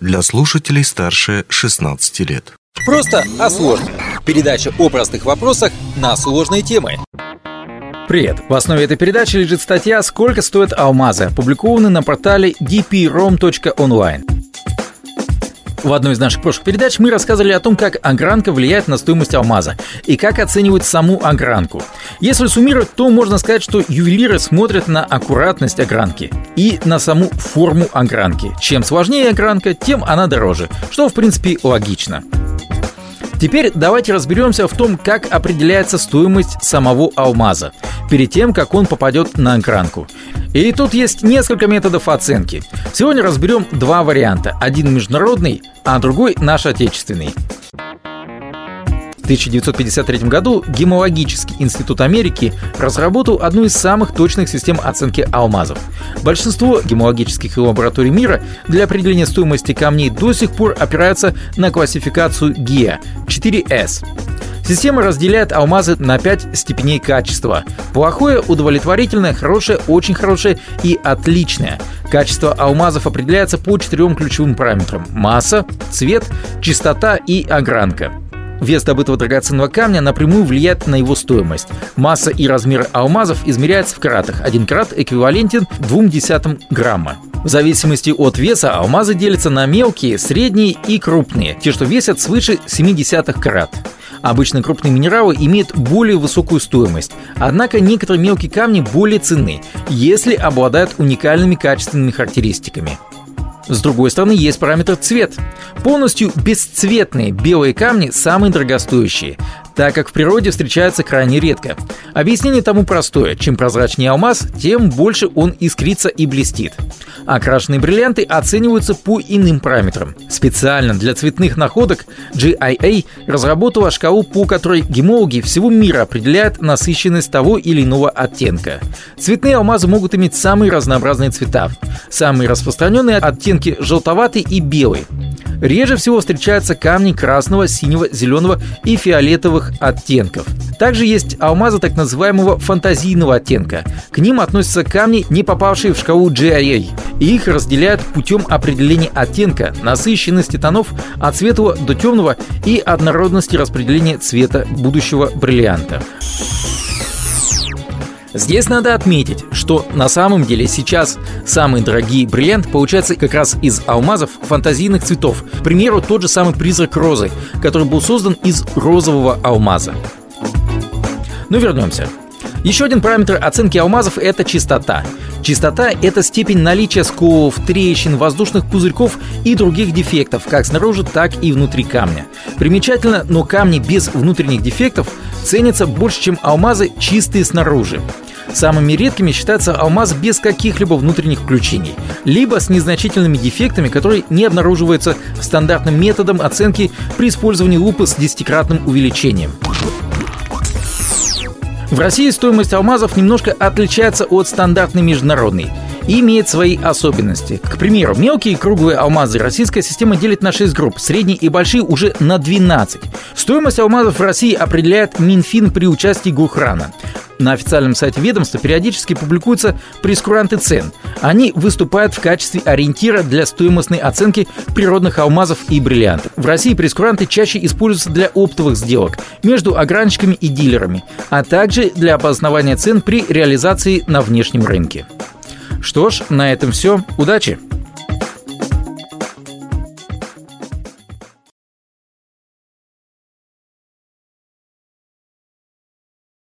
для слушателей старше 16 лет. Просто о сложном. Передача о простых вопросах на сложные темы. Привет! В основе этой передачи лежит статья «Сколько стоят алмазы», опубликованная на портале dprom.online. В одной из наших прошлых передач мы рассказывали о том, как огранка влияет на стоимость алмаза и как оценивать саму огранку. Если суммировать, то можно сказать, что ювелиры смотрят на аккуратность огранки и на саму форму огранки. Чем сложнее огранка, тем она дороже, что в принципе логично. Теперь давайте разберемся в том, как определяется стоимость самого алмаза, перед тем, как он попадет на огранку. И тут есть несколько методов оценки. Сегодня разберем два варианта. Один международный, а другой наш отечественный. В 1953 году Гемологический институт Америки разработал одну из самых точных систем оценки алмазов. Большинство гемологических лабораторий мира для определения стоимости камней до сих пор опираются на классификацию GIA 4S. Система разделяет алмазы на 5 степеней качества. Плохое, удовлетворительное, хорошее, очень хорошее и отличное. Качество алмазов определяется по четырем ключевым параметрам – масса, цвет, чистота и огранка. Вес добытого драгоценного камня напрямую влияет на его стоимость. Масса и размер алмазов измеряются в каратах. Один карат эквивалентен 0,2 грамма. В зависимости от веса алмазы делятся на мелкие, средние и крупные, те, что весят свыше 0,7 карат. Обычно крупные минералы имеют более высокую стоимость, однако некоторые мелкие камни более ценны, если обладают уникальными качественными характеристиками. С другой стороны, есть параметр цвет. Полностью бесцветные белые камни самые дорогостоящие, так как в природе встречаются крайне редко. Объяснение тому простое. Чем прозрачнее алмаз, тем больше он искрится и блестит. Окрашенные бриллианты оцениваются по иным параметрам. Специально для цветных находок GIA разработала шкалу, по которой гемологи всего мира определяют насыщенность того или иного оттенка. Цветные алмазы могут иметь самые разнообразные цвета. Самые распространенные оттенки желтоватый и белый. Реже всего встречаются камни красного, синего, зеленого и фиолетовых оттенков. Также есть алмазы так называемого фантазийного оттенка. К ним относятся камни, не попавшие в шкалу GIA. И их разделяют путем определения оттенка, насыщенности тонов от светлого до темного и однородности распределения цвета будущего бриллианта. Здесь надо отметить, что на самом деле сейчас самые дорогие бриллианты получаются как раз из алмазов фантазийных цветов. К примеру, тот же самый призрак розы, который был создан из розового алмаза. Но вернемся. Еще один параметр оценки алмазов – это чистота. Чистота – это степень наличия сколов, трещин, воздушных пузырьков и других дефектов, как снаружи, так и внутри камня. Примечательно, но камни без внутренних дефектов ценятся больше, чем алмазы чистые снаружи. Самыми редкими считаются алмазы без каких-либо внутренних включений, либо с незначительными дефектами, которые не обнаруживаются стандартным методом оценки при использовании лупы с десятикратным увеличением. В России стоимость алмазов немножко отличается от стандартной международной и имеет свои особенности. К примеру, мелкие круглые алмазы российская система делит на 6 групп, средние и большие уже на 12. Стоимость алмазов в России определяет Минфин при участии Гухрана. На официальном сайте ведомства периодически публикуются прескуранты цен. Они выступают в качестве ориентира для стоимостной оценки природных алмазов и бриллиантов. В России прескуранты чаще используются для оптовых сделок между огранщиками и дилерами, а также для опознавания цен при реализации на внешнем рынке. Что ж, на этом все. Удачи!